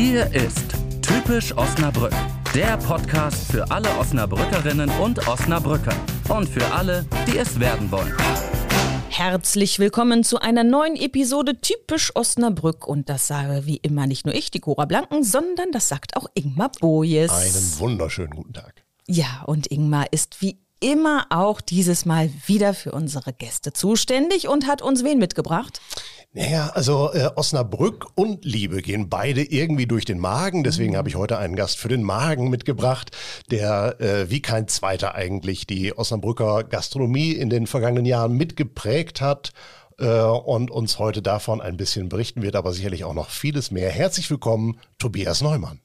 Hier ist Typisch Osnabrück, der Podcast für alle Osnabrückerinnen und Osnabrücker und für alle, die es werden wollen. Herzlich willkommen zu einer neuen Episode Typisch Osnabrück. Und das sage wie immer nicht nur ich, die Cora Blanken, sondern das sagt auch Ingmar Bojes. Einen wunderschönen guten Tag. Ja, und Ingmar ist wie immer auch dieses Mal wieder für unsere Gäste zuständig und hat uns wen mitgebracht? Naja, also äh, Osnabrück und Liebe gehen beide irgendwie durch den Magen. Deswegen habe ich heute einen Gast für den Magen mitgebracht, der äh, wie kein zweiter eigentlich die Osnabrücker Gastronomie in den vergangenen Jahren mitgeprägt hat äh, und uns heute davon ein bisschen berichten wird, aber sicherlich auch noch vieles mehr. Herzlich willkommen, Tobias Neumann.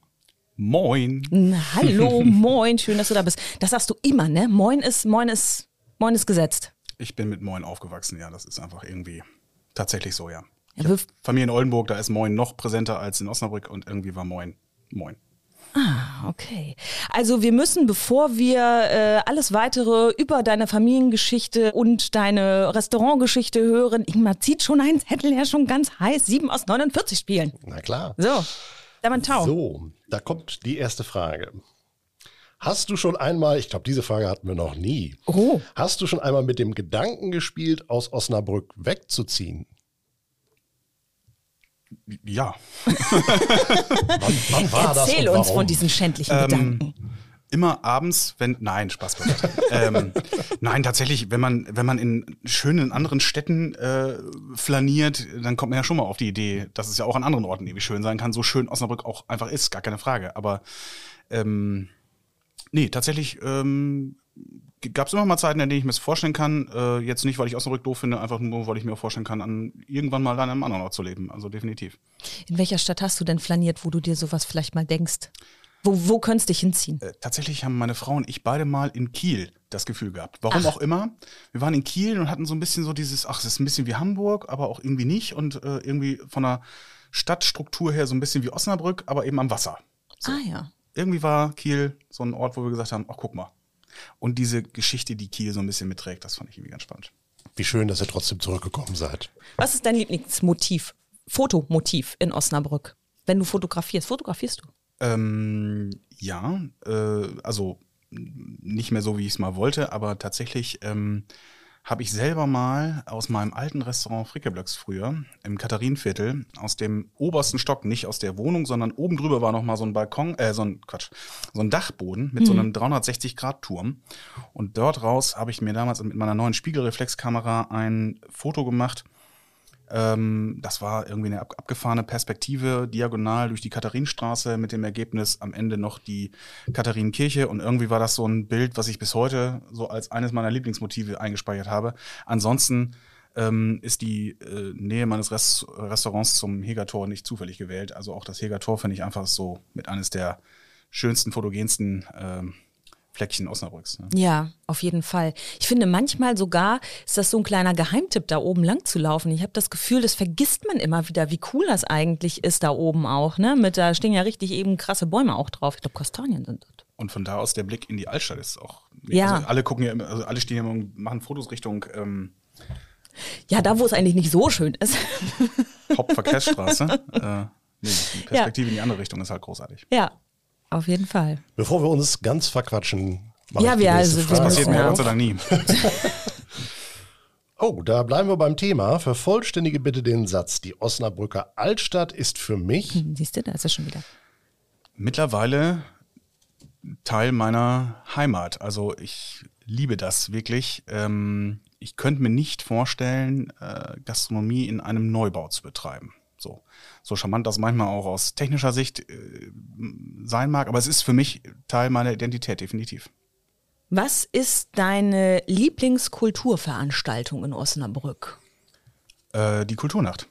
Moin. Na, hallo, moin, schön, dass du da bist. Das sagst du immer, ne? Moin ist, moin ist, moin ist gesetzt. Ich bin mit Moin aufgewachsen, ja. Das ist einfach irgendwie tatsächlich so, ja. Ja, Familie in Oldenburg, da ist Moin noch präsenter als in Osnabrück und irgendwie war Moin Moin. Ah, okay. Also wir müssen, bevor wir äh, alles weitere über deine Familiengeschichte und deine Restaurantgeschichte hören, Ingmar zieht schon einen Zettel, ja schon ganz heiß, 7 aus 49 spielen. Na klar. So, Tau. So, da kommt die erste Frage. Hast du schon einmal, ich glaube, diese Frage hatten wir noch nie. Oh. Hast du schon einmal mit dem Gedanken gespielt, aus Osnabrück wegzuziehen? Ja. Wann, wann war das Erzähl und uns warum? von diesen schändlichen Ähm, Gedanken. Immer abends, wenn. Nein, Spaß beiseite. ähm, nein, tatsächlich, wenn man, wenn man in schönen anderen Städten äh, flaniert, dann kommt man ja schon mal auf die Idee, dass es ja auch an anderen Orten irgendwie schön sein kann. So schön Osnabrück auch einfach ist, gar keine Frage. Aber ähm, nee, tatsächlich ähm, gab es immer mal Zeiten, in denen ich mir das vorstellen kann. Äh, jetzt nicht, weil ich Osnabrück doof finde, einfach nur, weil ich mir auch vorstellen kann, an irgendwann mal an einem anderen Ort zu leben. Also definitiv. In welcher Stadt hast du denn flaniert, wo du dir sowas vielleicht mal denkst? Wo, wo könntest du dich hinziehen? Äh, tatsächlich haben meine Frau und ich beide mal in Kiel das Gefühl gehabt. Warum auch immer. Wir waren in Kiel und hatten so ein bisschen so dieses, ach, es ist ein bisschen wie Hamburg, aber auch irgendwie nicht. Und äh, irgendwie von der Stadtstruktur her so ein bisschen wie Osnabrück, aber eben am Wasser. Ah ja. Irgendwie war Kiel so ein Ort, wo wir gesagt haben, ach, guck mal. Und diese Geschichte, die Kiel so ein bisschen mitträgt, das fand ich irgendwie ganz spannend. Wie schön, dass ihr trotzdem zurückgekommen seid. Was ist dein Lieblingsmotiv, Fotomotiv in Osnabrück? Wenn du fotografierst, fotografierst du? Ähm, ja, äh, also nicht mehr so, wie ich es mal wollte, aber tatsächlich ähm, habe ich selber mal aus meinem alten Restaurant Frickeblöcks früher im Katharinenviertel aus dem obersten Stock, nicht aus der Wohnung, sondern oben drüber war noch mal so ein Balkon, äh, so ein Quatsch, so ein Dachboden mit so einem 360-Grad-Turm. Und dort raus habe ich mir damals mit meiner neuen Spiegelreflexkamera ein Foto gemacht. Ähm, das war irgendwie eine ab abgefahrene Perspektive, diagonal durch die Katharinenstraße mit dem Ergebnis am Ende noch die Katharinenkirche. Und irgendwie war das so ein Bild, was ich bis heute so als eines meiner Lieblingsmotive eingespeichert habe. Ansonsten ähm, ist die äh, Nähe meines Rest Restaurants zum Hegertor nicht zufällig gewählt. Also auch das Hegertor finde ich einfach so mit eines der schönsten, fotogensten ähm, Fleckchen Osnabrücks. Ne? Ja, auf jeden Fall. Ich finde manchmal sogar ist das so ein kleiner Geheimtipp, da oben lang zu laufen. Ich habe das Gefühl, das vergisst man immer wieder, wie cool das eigentlich ist da oben auch. Ne? Mit da stehen ja richtig eben krasse Bäume auch drauf. Ich glaube, Kastanien sind das. Und von da aus der Blick in die Altstadt ist auch. Ja. Also alle gucken ja immer, also alle stehen ja immer und machen Fotos Richtung ähm, Ja, da wo es eigentlich nicht so schön ist. Hauptverkehrsstraße. äh, nee, die Perspektive in die andere Richtung ist halt großartig. ja, auf jeden Fall. Bevor wir uns ganz verquatschen, Ja, ich die wir- also wir Frage. Passiert müssen mir ja Gott sei. Dank nie. Oh, da bleiben wir beim Thema. Vervollständige bitte den Satz. Die Osnabrücker Altstadt ist für mich. Hm, Siehst du, da ist er schon wieder. Mittlerweile Teil meiner Heimat. Also ich liebe das wirklich. Ähm, ich könnte mir nicht vorstellen, äh, Gastronomie in einem Neubau zu betreiben. So, so charmant das manchmal auch aus technischer Sicht äh, sein mag, aber es ist für mich Teil meiner Identität, definitiv. Was ist deine Lieblingskulturveranstaltung in Osnabrück? Äh, die Kulturnacht.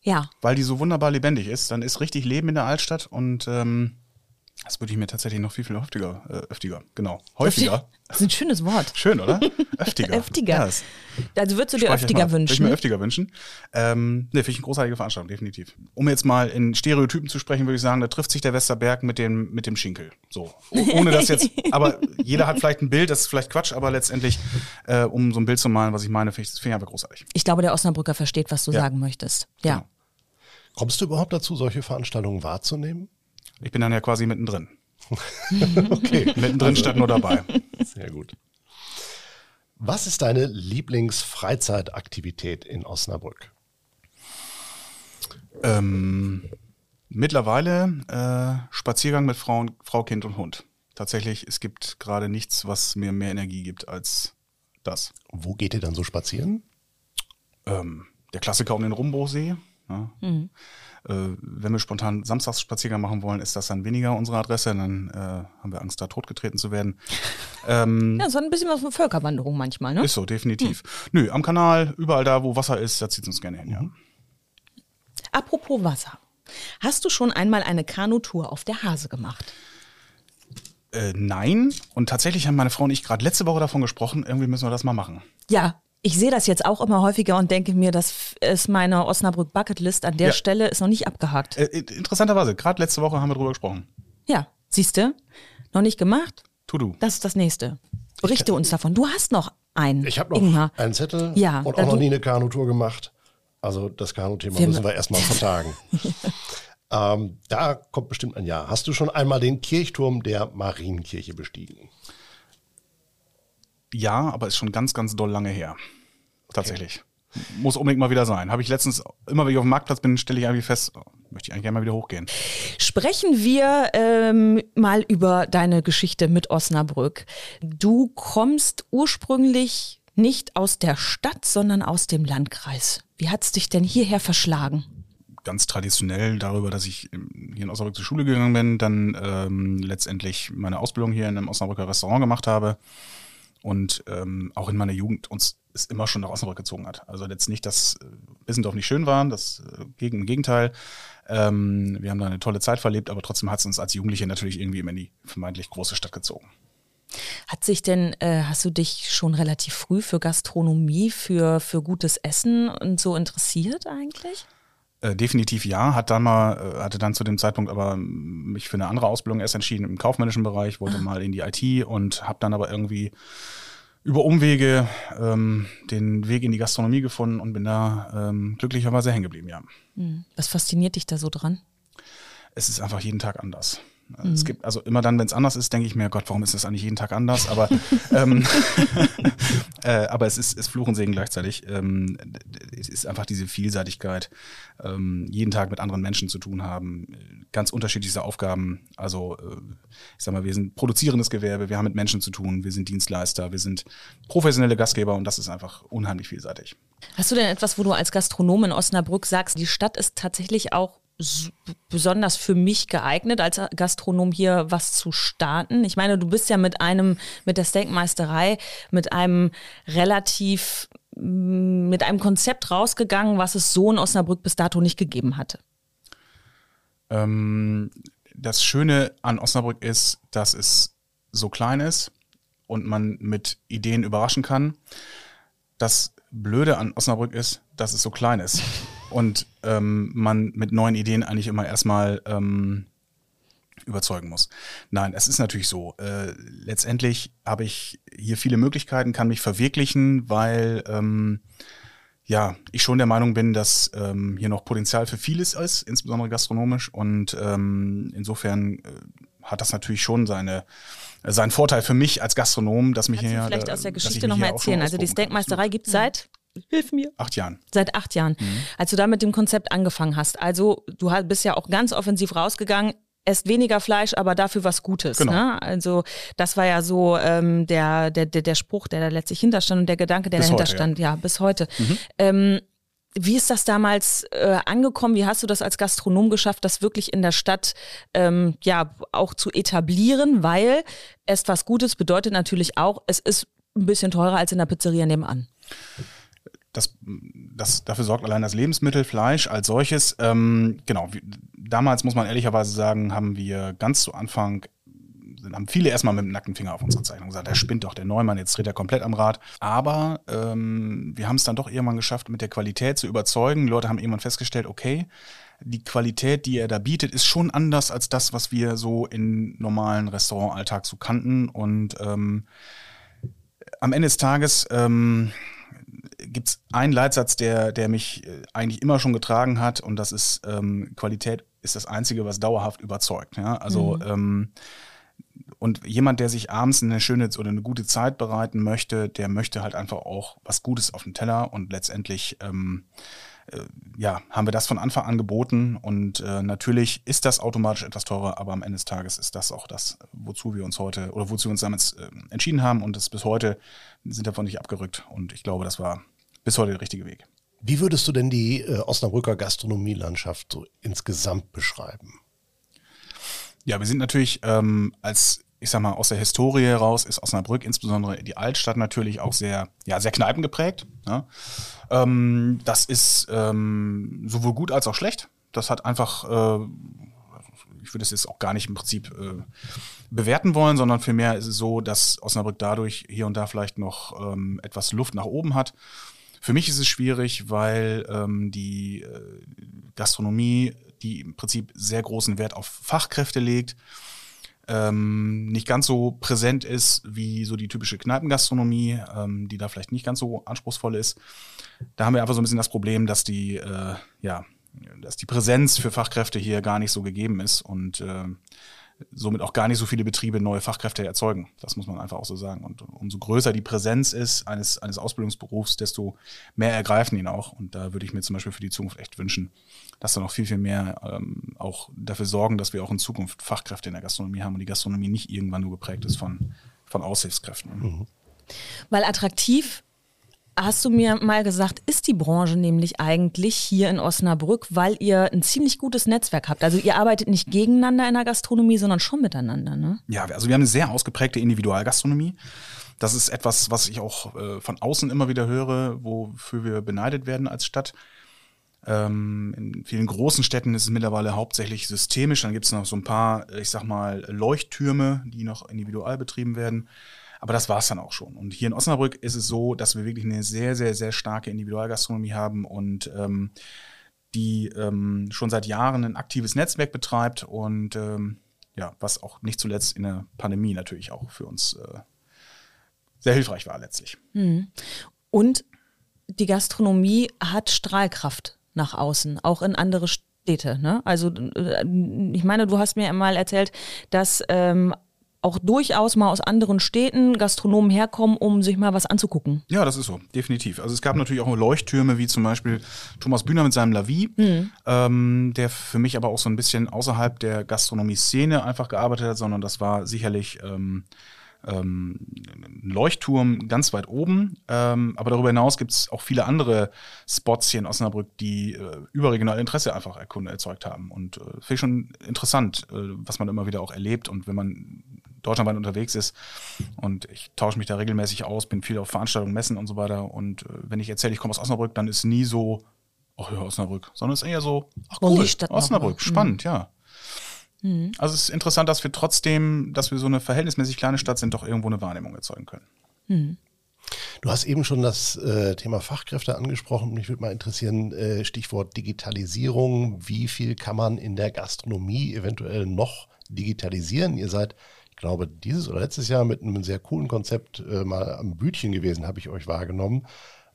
Ja. weil die so wunderbar lebendig ist, dann ist richtig Leben in der Altstadt und ähm, das würde ich mir tatsächlich noch viel, viel häufiger, äh, öftiger, genau, häufiger. Das ist ein schönes Wort. Schön, oder? Öftiger. Öftiger. Ja, Also würdest du dir öftiger mal ab. Würde ich wünschen? mir öftiger wünschen. Ähm, ne, finde ich eine großartige Veranstaltung, definitiv. Um jetzt mal in Stereotypen zu sprechen, würde ich sagen, da trifft sich der Westerberg mit dem, mit dem Schinkel. So. Ohne das jetzt, aber jeder hat vielleicht ein Bild, das ist vielleicht Quatsch, aber letztendlich, äh, um so ein Bild zu malen, was ich meine, finde ich, finde ich einfach großartig. Ich glaube, der Osnabrücker versteht, was du Ja. sagen möchtest. Ja. Genau. Kommst du überhaupt dazu, solche Veranstaltungen wahrzunehmen? Ich bin dann ja quasi mittendrin. okay. mittendrin statt nur dabei. Sehr gut. Was ist deine Lieblingsfreizeitaktivität in Osnabrück? Ähm, mittlerweile äh, Spaziergang mit Frau, Frau, Kind und Hund. Tatsächlich, es gibt gerade nichts, was mir mehr Energie gibt als das. Wo geht ihr dann so spazieren? Ähm, der Klassiker um den Rumbochsee. Ja. Mhm. Äh, wenn wir spontan Samstagsspaziergang machen wollen, ist das dann weniger unsere Adresse. Dann äh, haben wir Angst, da totgetreten zu werden. Ähm, ja, so ein bisschen was von Völkerwanderung manchmal, ne? Ist so, definitiv. Hm. Nö, am Kanal, überall da, wo Wasser ist, da zieht es uns gerne hin, ja. Mhm. Apropos Wasser. Hast du schon einmal eine Kanutour auf der Hase gemacht? Äh, nein. Und tatsächlich haben meine Frau und ich gerade letzte Woche davon gesprochen, irgendwie müssen wir das mal machen. Ja, ich sehe das jetzt auch immer häufiger und denke mir, das ist meine Osnabrück Bucketlist an der ja. Stelle ist noch nicht abgehakt. Äh, interessanterweise, gerade letzte Woche haben wir drüber gesprochen. Ja, siehst du? Noch nicht gemacht? Tu du. Das ist das nächste. Berichte uns davon. Du hast noch einen. Ich habe noch Ingmar. einen Zettel ja, und auch noch nie eine Kanutour gemacht. Also das Kanu-Thema müssen wir erstmal vertagen. ähm, da kommt bestimmt ein Ja. Hast du schon einmal den Kirchturm der Marienkirche bestiegen? Ja, aber ist schon ganz, ganz doll lange her. Tatsächlich. Okay. Muss unbedingt mal wieder sein. Habe ich letztens, immer wenn ich auf dem Marktplatz bin, stelle ich irgendwie fest, oh, möchte ich eigentlich gerne mal wieder hochgehen. Sprechen wir ähm, mal über deine Geschichte mit Osnabrück. Du kommst ursprünglich nicht aus der Stadt, sondern aus dem Landkreis. Wie hat es dich denn hierher verschlagen? ganz traditionell darüber, dass ich hier in Osnabrück zur Schule gegangen bin, dann ähm, letztendlich meine Ausbildung hier in einem Osnabrücker Restaurant gemacht habe und ähm, auch in meiner Jugend uns es immer schon nach Osnabrück gezogen hat. Also jetzt nicht, dass äh, Bissendorf nicht schön war, das äh, gegen, im Gegenteil. Ähm, wir haben da eine tolle Zeit verlebt, aber trotzdem hat es uns als Jugendliche natürlich irgendwie immer in die vermeintlich große Stadt gezogen. Hat sich denn, äh, hast du dich schon relativ früh für Gastronomie, für, für gutes Essen und so interessiert eigentlich? Äh, definitiv ja, hat dann mal, äh, hatte dann zu dem Zeitpunkt aber mich für eine andere Ausbildung erst entschieden im kaufmännischen Bereich, wollte ah. mal in die IT und habe dann aber irgendwie über Umwege ähm, den Weg in die Gastronomie gefunden und bin da ähm, glücklicherweise hängen geblieben, ja. Hm. Was fasziniert dich da so dran? Es ist einfach jeden Tag anders. Mhm. Es gibt also immer dann, wenn es anders ist, denke ich mir, Gott, warum ist das eigentlich jeden Tag anders? Aber, ähm, äh, aber es ist, ist Fluch und Segen gleichzeitig. Ähm, es ist einfach diese Vielseitigkeit, ähm, jeden Tag mit anderen Menschen zu tun haben, ganz unterschiedliche Aufgaben. Also äh, ich sag mal, wir sind produzierendes Gewerbe, wir haben mit Menschen zu tun, wir sind Dienstleister, wir sind professionelle Gastgeber und das ist einfach unheimlich vielseitig. Hast du denn etwas, wo du als Gastronom in Osnabrück sagst, die Stadt ist tatsächlich auch besonders für mich geeignet, als Gastronom hier was zu starten? Ich meine, du bist ja mit einem, mit der Steakmeisterei, mit einem relativ, mm, mit einem Konzept rausgegangen, was es so in Osnabrück bis dato nicht gegeben hatte. Ähm, das Schöne an Osnabrück ist, dass es so klein ist und man mit Ideen überraschen kann. Das Blöde an Osnabrück ist, dass es so klein ist und ähm, man mit neuen Ideen eigentlich immer erstmal ähm, überzeugen muss. Nein, es ist natürlich so. Äh, letztendlich habe ich hier viele Möglichkeiten, kann mich verwirklichen, weil ähm, ja, ich schon der Meinung bin, dass ähm, hier noch Potenzial für vieles ist, insbesondere gastronomisch. Und ähm, insofern äh, hat das natürlich schon seine seinen Vorteil für mich als Gastronom, dass mich Kannst hier. vielleicht aus der Geschichte nochmal erzählen. Also die Steakmeisterei gibt es seit Hilf mir. Acht Jahren. Seit acht Jahren. Mhm. Als du da mit dem Konzept angefangen hast. Also du bist ja auch ganz offensiv rausgegangen. Esst weniger Fleisch, aber dafür was Gutes. Genau. Ne? Also das war ja so ähm, der, der, der, der Spruch, der da letztlich hinterstand und der Gedanke, der bis dahinter heute, stand, ja. ja. bis heute. Mhm. Ähm, wie ist das damals äh, angekommen? Wie hast du das als Gastronom geschafft, das wirklich in der Stadt ähm, ja auch zu etablieren? Weil es was Gutes bedeutet natürlich auch, es ist ein bisschen teurer als in der Pizzeria nebenan das, das, dafür sorgt allein das Lebensmittel, Fleisch als solches. Ähm, genau, damals muss man ehrlicherweise sagen, haben wir ganz zu Anfang haben viele erstmal mit dem nackten Finger auf unsere Zeichnung gesagt, der spinnt doch, der Neumann, jetzt dreht er komplett am Rad. Aber ähm, wir haben es dann doch irgendwann geschafft, mit der Qualität zu überzeugen. Die Leute haben irgendwann festgestellt, okay, die Qualität, die er da bietet, ist schon anders als das, was wir so in normalen Restaurantalltag so kannten. Und ähm, am Ende des Tages ähm, gibt es einen Leitsatz, der, der mich äh, eigentlich immer schon getragen hat und das ist ähm, Qualität ist das Einzige, was dauerhaft überzeugt. Ja? Also mhm. ähm, und jemand, der sich abends eine schöne oder eine gute Zeit bereiten möchte, der möchte halt einfach auch was Gutes auf dem Teller und letztendlich ähm, äh, ja, haben wir das von Anfang an geboten und äh, natürlich ist das automatisch etwas teurer, aber am Ende des Tages ist das auch das, wozu wir uns heute oder wozu wir uns damals äh, entschieden haben und das bis heute sind davon nicht abgerückt und ich glaube, das war bis heute der richtige Weg. Wie würdest du denn die äh, Osnabrücker Gastronomielandschaft so insgesamt beschreiben? Ja, wir sind natürlich ähm, als ich sag mal, aus der Historie heraus ist Osnabrück, insbesondere die Altstadt, natürlich auch sehr, ja, sehr kneipengeprägt. Ja. Ähm, das ist ähm, sowohl gut als auch schlecht. Das hat einfach, äh, ich würde es jetzt auch gar nicht im Prinzip äh, bewerten wollen, sondern vielmehr ist es so, dass Osnabrück dadurch hier und da vielleicht noch ähm, etwas Luft nach oben hat. Für mich ist es schwierig, weil ähm, die äh, Gastronomie, die im Prinzip sehr großen Wert auf Fachkräfte legt, ähm, nicht ganz so präsent ist wie so die typische Kneipengastronomie, ähm, die da vielleicht nicht ganz so anspruchsvoll ist. Da haben wir einfach so ein bisschen das Problem, dass die, äh, ja, dass die Präsenz für Fachkräfte hier gar nicht so gegeben ist und äh, somit auch gar nicht so viele Betriebe neue Fachkräfte erzeugen. Das muss man einfach auch so sagen. Und umso größer die Präsenz ist eines, eines Ausbildungsberufs, desto mehr ergreifen ihn auch. Und da würde ich mir zum Beispiel für die Zukunft echt wünschen, dass da noch viel, viel mehr ähm, auch dafür sorgen, dass wir auch in Zukunft Fachkräfte in der Gastronomie haben und die Gastronomie nicht irgendwann nur geprägt ist von, von Aushilfskräften. Mhm. Weil attraktiv hast du mir mal gesagt, ist die Branche nämlich eigentlich hier in Osnabrück, weil ihr ein ziemlich gutes Netzwerk habt. Also ihr arbeitet nicht gegeneinander in der Gastronomie, sondern schon miteinander, ne? Ja, also wir haben eine sehr ausgeprägte Individualgastronomie. Das ist etwas, was ich auch äh, von außen immer wieder höre, wofür wir beneidet werden als Stadt. Ähm, in vielen großen Städten ist es mittlerweile hauptsächlich systemisch. Dann gibt es noch so ein paar, ich sag mal, Leuchttürme, die noch individual betrieben werden. Aber das war es dann auch schon. Und hier in Osnabrück ist es so, dass wir wirklich eine sehr, sehr, sehr starke Individualgastronomie haben und ähm, die ähm, schon seit Jahren ein aktives Netzwerk betreibt und ähm, ja, was auch nicht zuletzt in der Pandemie natürlich auch für uns äh, sehr hilfreich war letztlich. Hm. Und die Gastronomie hat Strahlkraft nach außen, auch in andere Städte. Ne? Also äh, ich meine, du hast mir einmal erzählt, dass ähm, auch durchaus mal aus anderen Städten Gastronomen herkommen, um sich mal was anzugucken. Ja, das ist so, definitiv. Also es gab natürlich auch Leuchttürme, wie zum Beispiel Thomas Bühner mit seinem Lavi, mhm. ähm, der für mich aber auch so ein bisschen außerhalb der Gastronomie-Szene einfach gearbeitet hat, sondern das war sicherlich ähm, ähm, ein Leuchtturm ganz weit oben. Ähm, aber darüber hinaus gibt es auch viele andere Spots hier in Osnabrück, die äh, überregional Interesse einfach erzeugt haben. Und äh, finde ich schon interessant, äh, was man immer wieder auch erlebt. Und wenn man deutschlandweit unterwegs ist und ich tausche mich da regelmäßig aus, bin viel auf Veranstaltungen, Messen und so weiter. Und äh, wenn ich erzähle, ich komme aus Osnabrück, dann ist nie so, ach ja, Osnabrück, sondern es ist eher so, ach cool, Osnabrück, spannend, mhm. ja. Mhm. Also es ist interessant, dass wir trotzdem, dass wir so eine verhältnismäßig kleine Stadt sind, doch irgendwo eine Wahrnehmung erzeugen können. Mhm. Du hast eben schon das äh, Thema Fachkräfte angesprochen. Mich würde mal interessieren, äh, Stichwort Digitalisierung. Wie viel kann man in der Gastronomie eventuell noch digitalisieren? Ihr seid, glaube, dieses oder letztes Jahr mit einem sehr coolen Konzept äh, mal am Bütchen gewesen, habe ich euch wahrgenommen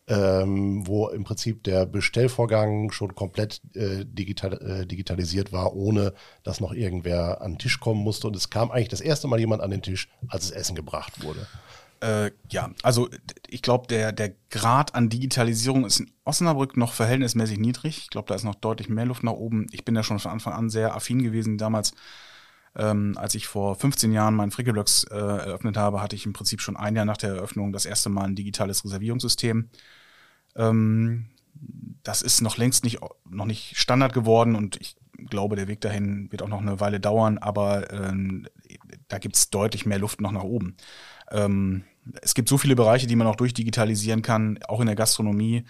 ähm, wo im Prinzip der Bestellvorgang schon komplett äh, digital, äh, digitalisiert war, ohne dass noch irgendwer an den Tisch kommen musste. Und es kam eigentlich das erste Mal jemand an den Tisch, als das Essen gebracht wurde. Äh, ja, also ich glaube, der, der Grad an Digitalisierung ist in Osnabrück noch verhältnismäßig niedrig. Ich glaube, da ist noch deutlich mehr Luft nach oben. Ich bin da schon von Anfang an sehr affin gewesen. Damals, ähm, als ich vor 15 Jahren meinen Frickelblocks äh, eröffnet habe, hatte ich im Prinzip schon ein Jahr nach der Eröffnung das erste Mal ein digitales Reservierungssystem. Ähm, das ist noch längst nicht, noch nicht Standard geworden und ich glaube, der Weg dahin wird auch noch eine Weile dauern, aber ähm, da gibt es deutlich mehr Luft noch nach oben. Ähm, es gibt so viele Bereiche, die man auch durchdigitalisieren kann, auch in der Gastronomie.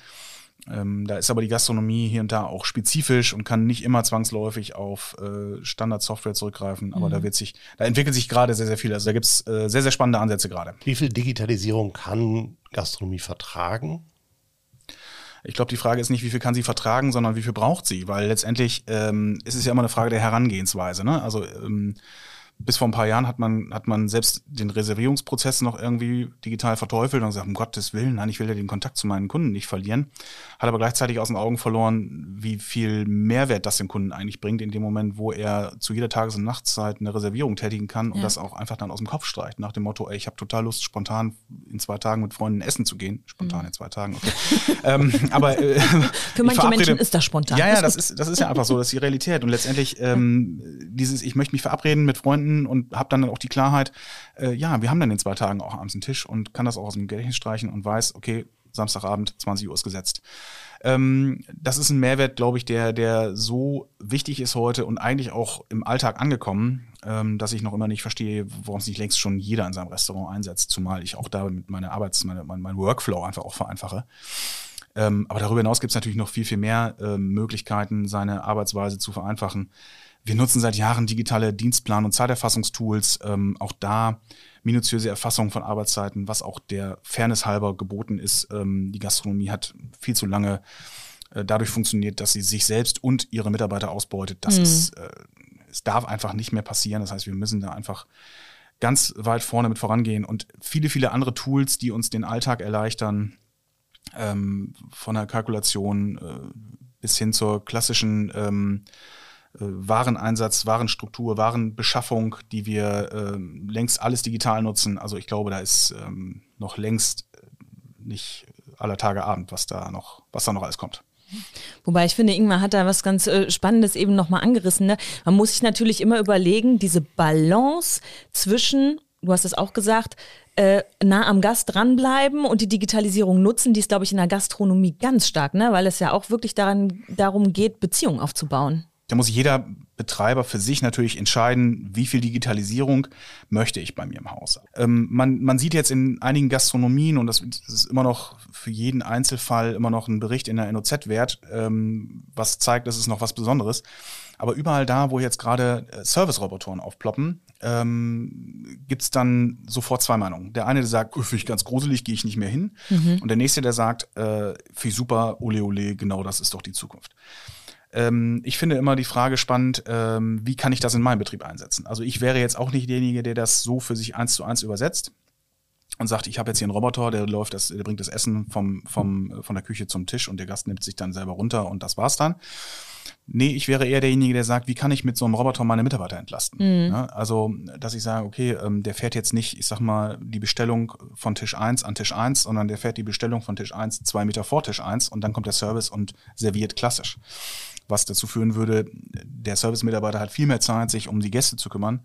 Ähm, da ist aber die Gastronomie hier und da auch spezifisch und kann nicht immer zwangsläufig auf äh, Standardsoftware zurückgreifen. Aber mhm. da wird sich, da entwickelt sich gerade sehr, sehr viel. Also da gibt es äh, sehr, sehr spannende Ansätze gerade. Wie viel Digitalisierung kann Gastronomie vertragen? Ich glaube, die Frage ist nicht, wie viel kann sie vertragen, sondern wie viel braucht sie, weil letztendlich ähm, ist es ja immer eine Frage der Herangehensweise. Ne? Also ähm, bis vor ein paar Jahren hat man, hat man selbst den Reservierungsprozess noch irgendwie digital verteufelt und gesagt, um Gottes Willen, nein, ich will ja den Kontakt zu meinen Kunden nicht verlieren. Hat aber gleichzeitig aus den Augen verloren, wie viel Mehrwert das dem Kunden eigentlich bringt, in dem Moment, wo er zu jeder Tages- und Nachtszeit eine Reservierung tätigen kann und ja. das auch einfach dann aus dem Kopf streicht, nach dem Motto, ey, ich habe total Lust, spontan in zwei Tagen mit Freunden essen zu gehen. Spontan mhm. in zwei Tagen, okay. ähm, aber äh, für manche Menschen ist das spontan. Ja, ja, das ist, das ist ja einfach so, das ist die Realität. Und letztendlich ähm, dieses, ich möchte mich verabreden mit Freunden und habe dann auch die Klarheit, äh, ja, wir haben dann in zwei Tagen auch abends einen Tisch und kann das auch aus dem Gedächtnis streichen und weiß, okay, Samstagabend, 20 Uhr ist gesetzt. Ähm, das ist ein Mehrwert, glaube ich, der, der so wichtig ist heute und eigentlich auch im Alltag angekommen, ähm, dass ich noch immer nicht verstehe, warum sich längst schon jeder in seinem Restaurant einsetzt, zumal ich auch da mit meiner Arbeits-, meine, mein, mein Workflow einfach auch vereinfache. Ähm, aber darüber hinaus gibt es natürlich noch viel, viel mehr äh, Möglichkeiten, seine Arbeitsweise zu vereinfachen. Wir nutzen seit Jahren digitale Dienstplan- und Zeiterfassungstools. Ähm, auch da minutiöse Erfassung von Arbeitszeiten, was auch der Fairness halber geboten ist. Ähm, die Gastronomie hat viel zu lange äh, dadurch funktioniert, dass sie sich selbst und ihre Mitarbeiter ausbeutet. Das mhm. ist, äh, es darf einfach nicht mehr passieren. Das heißt, wir müssen da einfach ganz weit vorne mit vorangehen und viele, viele andere Tools, die uns den Alltag erleichtern, ähm, von der Kalkulation äh, bis hin zur klassischen ähm, äh, Wareneinsatz, Warenstruktur, Warenbeschaffung, die wir äh, längst alles digital nutzen. Also ich glaube, da ist ähm, noch längst äh, nicht aller Tage Abend, was da noch, was da noch alles kommt. Wobei ich finde, Ingmar hat da was ganz äh, Spannendes eben nochmal angerissen. Ne? Man muss sich natürlich immer überlegen, diese Balance zwischen, du hast es auch gesagt, äh, nah am Gast dranbleiben und die Digitalisierung nutzen, die ist, glaube ich, in der Gastronomie ganz stark, ne? weil es ja auch wirklich daran, darum geht, Beziehungen aufzubauen. Da muss jeder Betreiber für sich natürlich entscheiden, wie viel Digitalisierung möchte ich bei mir im Haus. Ähm, man, man sieht jetzt in einigen Gastronomien, und das, ist immer noch für jeden Einzelfall immer noch ein Bericht in der NOZ wert, ähm, was zeigt, das ist noch was Besonderes. Aber überall da, wo jetzt gerade äh, Service-Robotoren aufploppen, ähm, gibt es dann sofort zwei Meinungen. Der eine, der sagt, finde ich ganz gruselig, gehe ich nicht mehr hin. Mhm. Und der nächste, der sagt, äh, finde ich super, ole ole, genau das ist doch die Zukunft. Ähm, ich finde immer die Frage spannend, ähm, wie kann ich das in meinem Betrieb einsetzen? Also ich wäre jetzt auch nicht derjenige, der das so für sich eins zu eins übersetzt und sagt, ich habe jetzt hier einen Roboter, der läuft das, der bringt das Essen vom, vom, von der Küche zum Tisch und der Gast nimmt sich dann selber runter und das war's dann. Nee, ich wäre eher derjenige, der sagt, wie kann ich mit so einem Roboter meine Mitarbeiter entlasten? Mhm. Ja, also, dass ich sage, okay, ähm, der fährt jetzt nicht, ich sag mal, die Bestellung von Tisch 1 an Tisch 1, sondern der fährt die Bestellung von Tisch 1 zwei Meter vor Tisch 1 und dann kommt der Service und serviert klassisch was dazu führen würde, der Service-Mitarbeiter hat viel mehr Zeit, sich um die Gäste zu kümmern.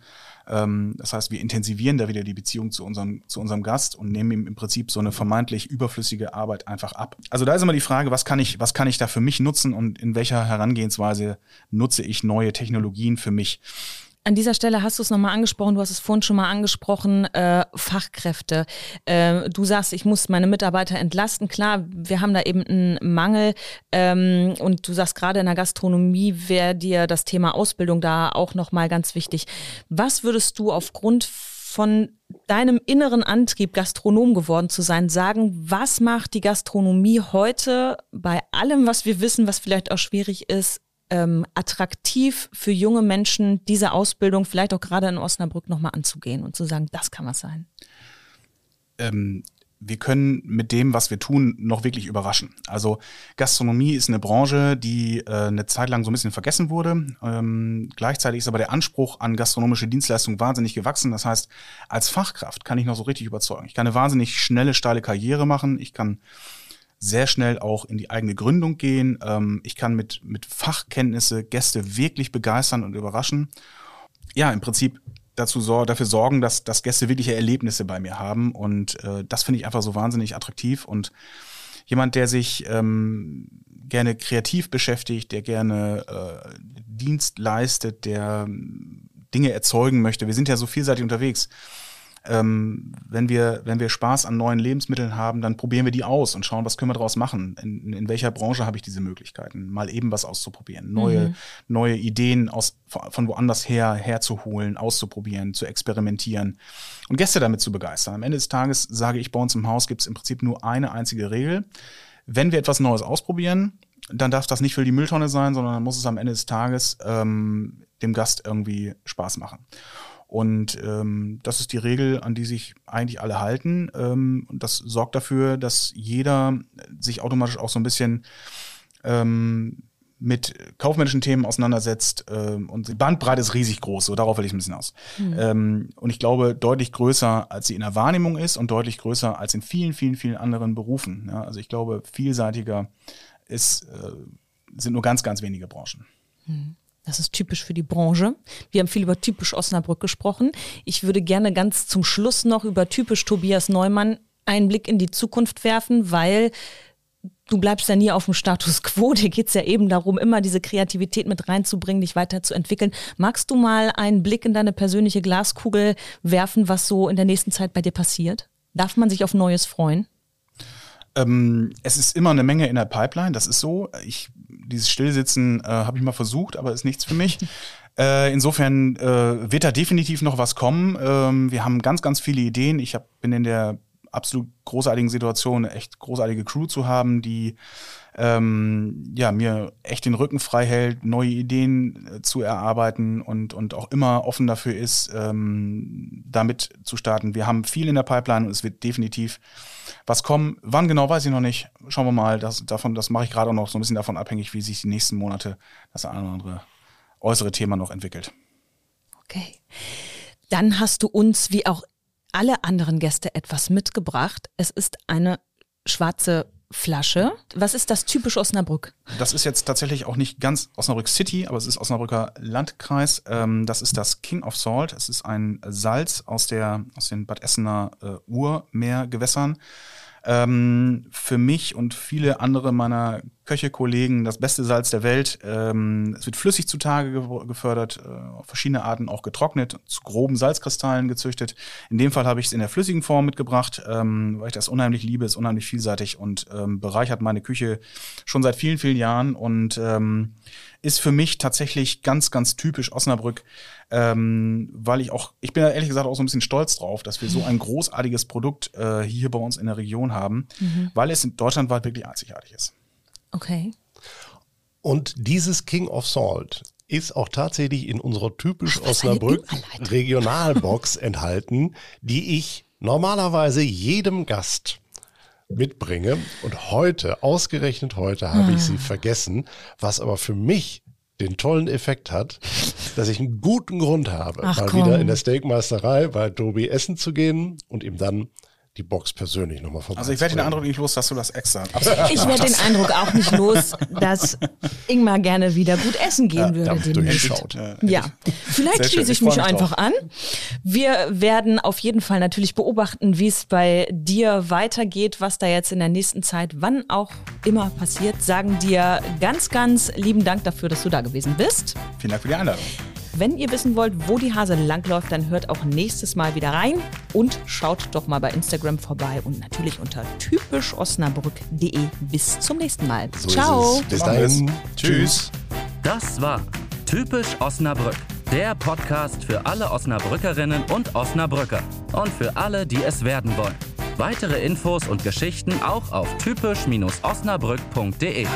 Ähm, das heißt, wir intensivieren da wieder die Beziehung zu unserem, zu unserem Gast und nehmen ihm im Prinzip so eine vermeintlich überflüssige Arbeit einfach ab. Also da ist immer die Frage, was kann ich, was kann ich da für mich nutzen und in welcher Herangehensweise nutze ich neue Technologien für mich? An dieser Stelle hast du es nochmal angesprochen, du hast es vorhin schon mal angesprochen, äh, Fachkräfte. Äh, du sagst, ich muss meine Mitarbeiter entlasten. Klar, wir haben da eben einen Mangel. Ähm, und du sagst gerade in der Gastronomie wäre dir das Thema Ausbildung da auch nochmal ganz wichtig. Was würdest du aufgrund von deinem inneren Antrieb, Gastronom geworden zu sein, sagen, was macht die Gastronomie heute bei allem, was wir wissen, was vielleicht auch schwierig ist, ähm, attraktiv für junge Menschen, diese Ausbildung vielleicht auch gerade in Osnabrück nochmal anzugehen und zu sagen, das kann was sein? Ähm, wir können mit dem, was wir tun, noch wirklich überraschen. Also Gastronomie ist eine Branche, die äh, eine Zeit lang so ein bisschen vergessen wurde. Ähm, gleichzeitig ist aber der Anspruch an gastronomische Dienstleistungen wahnsinnig gewachsen. Das heißt, als Fachkraft kann ich noch so richtig überzeugen. Ich kann eine wahnsinnig schnelle, steile Karriere machen. Ich kann sehr schnell auch in die eigene Gründung gehen. Ähm, ich kann mit, mit Fachkenntnisse Gäste wirklich begeistern und überraschen. Ja, im Prinzip dazu sor dafür sorgen, dass, dass Gäste wirkliche Erlebnisse bei mir haben. Und äh, das finde ich einfach so wahnsinnig attraktiv. Und jemand, der sich ähm, gerne kreativ beschäftigt, der gerne äh, Dienst leistet, der Dinge erzeugen möchte. Wir sind ja so vielseitig unterwegs ähm, wenn, wir, wenn wir Spaß an neuen Lebensmitteln haben, dann probieren wir die aus und schauen, was können wir daraus machen. In, in welcher Branche habe ich diese Möglichkeiten, mal eben was auszuprobieren, neue, mhm. neue Ideen aus, von woanders her herzuholen, auszuprobieren, zu experimentieren und Gäste damit zu begeistern. Am Ende des Tages sage ich, bei uns im Haus gibt es im Prinzip nur eine einzige Regel. Wenn wir etwas Neues ausprobieren, dann darf das nicht für die Mülltonne sein, sondern dann muss es am Ende des Tages ähm, dem Gast irgendwie Spaß machen. Und ähm, das ist die Regel, an die sich eigentlich alle halten. Ähm, und das sorgt dafür, dass jeder sich automatisch auch so ein bisschen ähm, mit kaufmännischen Themen auseinandersetzt ähm, und die Bandbreite ist riesig groß, so darauf will ich ein bisschen aus. Mhm. Ähm, und ich glaube, deutlich größer, als sie in der Wahrnehmung ist und deutlich größer als in vielen, vielen, vielen anderen Berufen. Ja, also ich glaube, vielseitiger ist, äh, sind nur ganz, ganz wenige Branchen. Mhm. Das ist typisch für die Branche. Wir haben viel über typisch Osnabrück gesprochen. Ich würde gerne ganz zum Schluss noch über typisch Tobias Neumann einen Blick in die Zukunft werfen, weil du bleibst ja nie auf dem Status quo. Dir geht es ja eben darum, immer diese Kreativität mit reinzubringen, dich weiterzuentwickeln. Magst du mal einen Blick in deine persönliche Glaskugel werfen, was so in der nächsten Zeit bei dir passiert? Darf man sich auf Neues freuen? Ähm, es ist immer eine Menge in der Pipeline, das ist so. Ich, dieses Stillsitzen äh, habe ich mal versucht, aber ist nichts für mich. Äh, insofern äh, wird da definitiv noch was kommen. Ähm, wir haben ganz, ganz viele Ideen. Ich hab, bin in der absolut großartigen Situation, eine echt großartige Crew zu haben, die ähm, ja, mir echt den Rücken frei hält, neue Ideen äh, zu erarbeiten und, und auch immer offen dafür ist, ähm, damit zu starten. Wir haben viel in der Pipeline und es wird definitiv was kommen. Wann genau, weiß ich noch nicht. Schauen wir mal. Das, davon, das mache ich gerade auch noch so ein bisschen davon abhängig, wie sich die nächsten Monate das eine oder andere äußere Thema noch entwickelt. Okay. Dann hast du uns, wie auch alle anderen Gäste etwas mitgebracht. Es ist eine schwarze Flasche. Was ist das typisch Osnabrück? Das ist jetzt tatsächlich auch nicht ganz Osnabrück City, aber es ist Osnabrücker Landkreis. Ähm, das ist das King of Salt. Es ist ein Salz aus, der, aus den Bad Essener äh, Urmeergewässern ähm, für mich und viele andere meiner Köche-Kollegen das beste Salz der Welt. Ähm, es wird flüssig zutage ge gefördert, äh, auf verschiedene Arten auch getrocknet, zu groben Salzkristallen gezüchtet. In dem Fall habe ich es in der flüssigen Form mitgebracht, ähm, weil ich das unheimlich liebe, ist unheimlich vielseitig und ähm, bereichert meine Küche schon seit vielen, vielen Jahren und ähm, ist für mich tatsächlich ganz, ganz typisch Osnabrück, ähm, weil ich auch, ich bin ja ehrlich gesagt auch so ein bisschen stolz drauf, dass wir so ein großartiges Produkt äh, hier bei uns in der Region haben, mhm. weil es in Deutschland wirklich einzigartig ist. Okay. Und dieses King of Salt ist auch tatsächlich in unserer typisch Ach, Osnabrück Regionalbox enthalten, die ich normalerweise jedem Gast mitbringe. Und heute, ausgerechnet heute, habe ah. ich sie vergessen, was aber für mich den tollen Effekt hat, dass ich einen guten Grund habe, Ach, mal komm. wieder in der Steakmeisterei bei Tobi essen zu gehen und ihm dann die Box persönlich nochmal vorbei. Also ich werde den Eindruck nicht los, dass du das extra. Ich werde den Eindruck auch nicht los, dass Ingmar gerne wieder gut essen gehen ja, würde. Durchschaut. Ja, vielleicht schließe ich, ich mich einfach drauf. an. Wir werden auf jeden Fall natürlich beobachten, wie es bei dir weitergeht, was da jetzt in der nächsten Zeit, wann auch immer passiert. Sagen dir ganz, ganz lieben Dank dafür, dass du da gewesen bist. Vielen Dank für die Einladung. Wenn ihr wissen wollt, wo die Hase langläuft, dann hört auch nächstes Mal wieder rein und schaut doch mal bei Instagram vorbei und natürlich unter typischosnabrück.de. Bis zum nächsten Mal. So Ciao. Bis dahin. Tschüss. Das war Typisch Osnabrück. Der Podcast für alle Osnabrückerinnen und Osnabrücker und für alle, die es werden wollen. Weitere Infos und Geschichten auch auf typisch-osnabrück.de.